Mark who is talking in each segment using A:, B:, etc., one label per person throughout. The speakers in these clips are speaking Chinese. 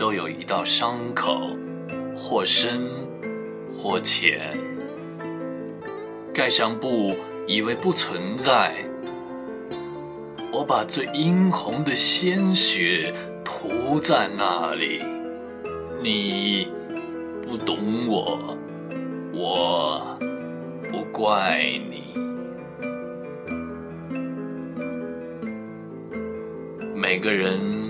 A: 都有一道伤口，或深或浅，盖上布，以为不存在。我把最殷红的鲜血涂在那里，你不懂我，我不怪你。每个人。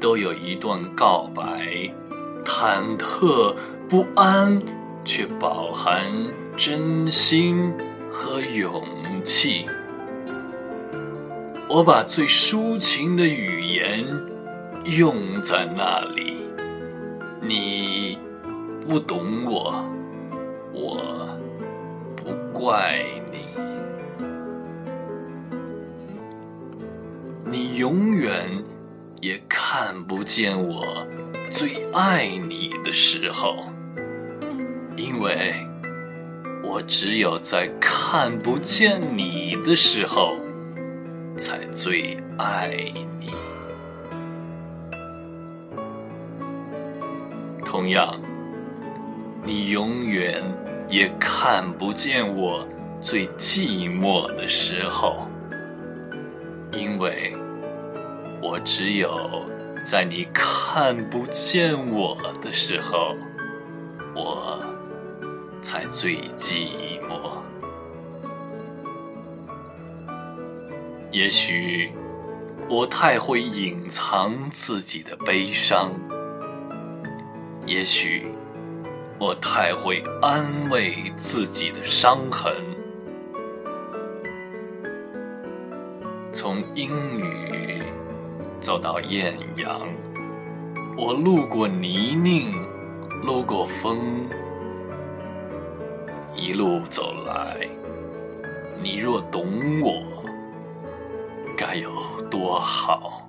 A: 都有一段告白，忐忑不安，却饱含真心和勇气。我把最抒情的语言用在那里，你不懂我，我不怪你。你永远也看不见我最爱你的时候，因为我只有在看不见你的时候，才最爱你。同样，你永远也看不见我最寂寞的时候。因为我只有在你看不见我的时候，我才最寂寞。也许我太会隐藏自己的悲伤，也许我太会安慰自己的伤痕。从英语走到艳阳，我路过泥泞，路过风，一路走来，你若懂我，该有多好。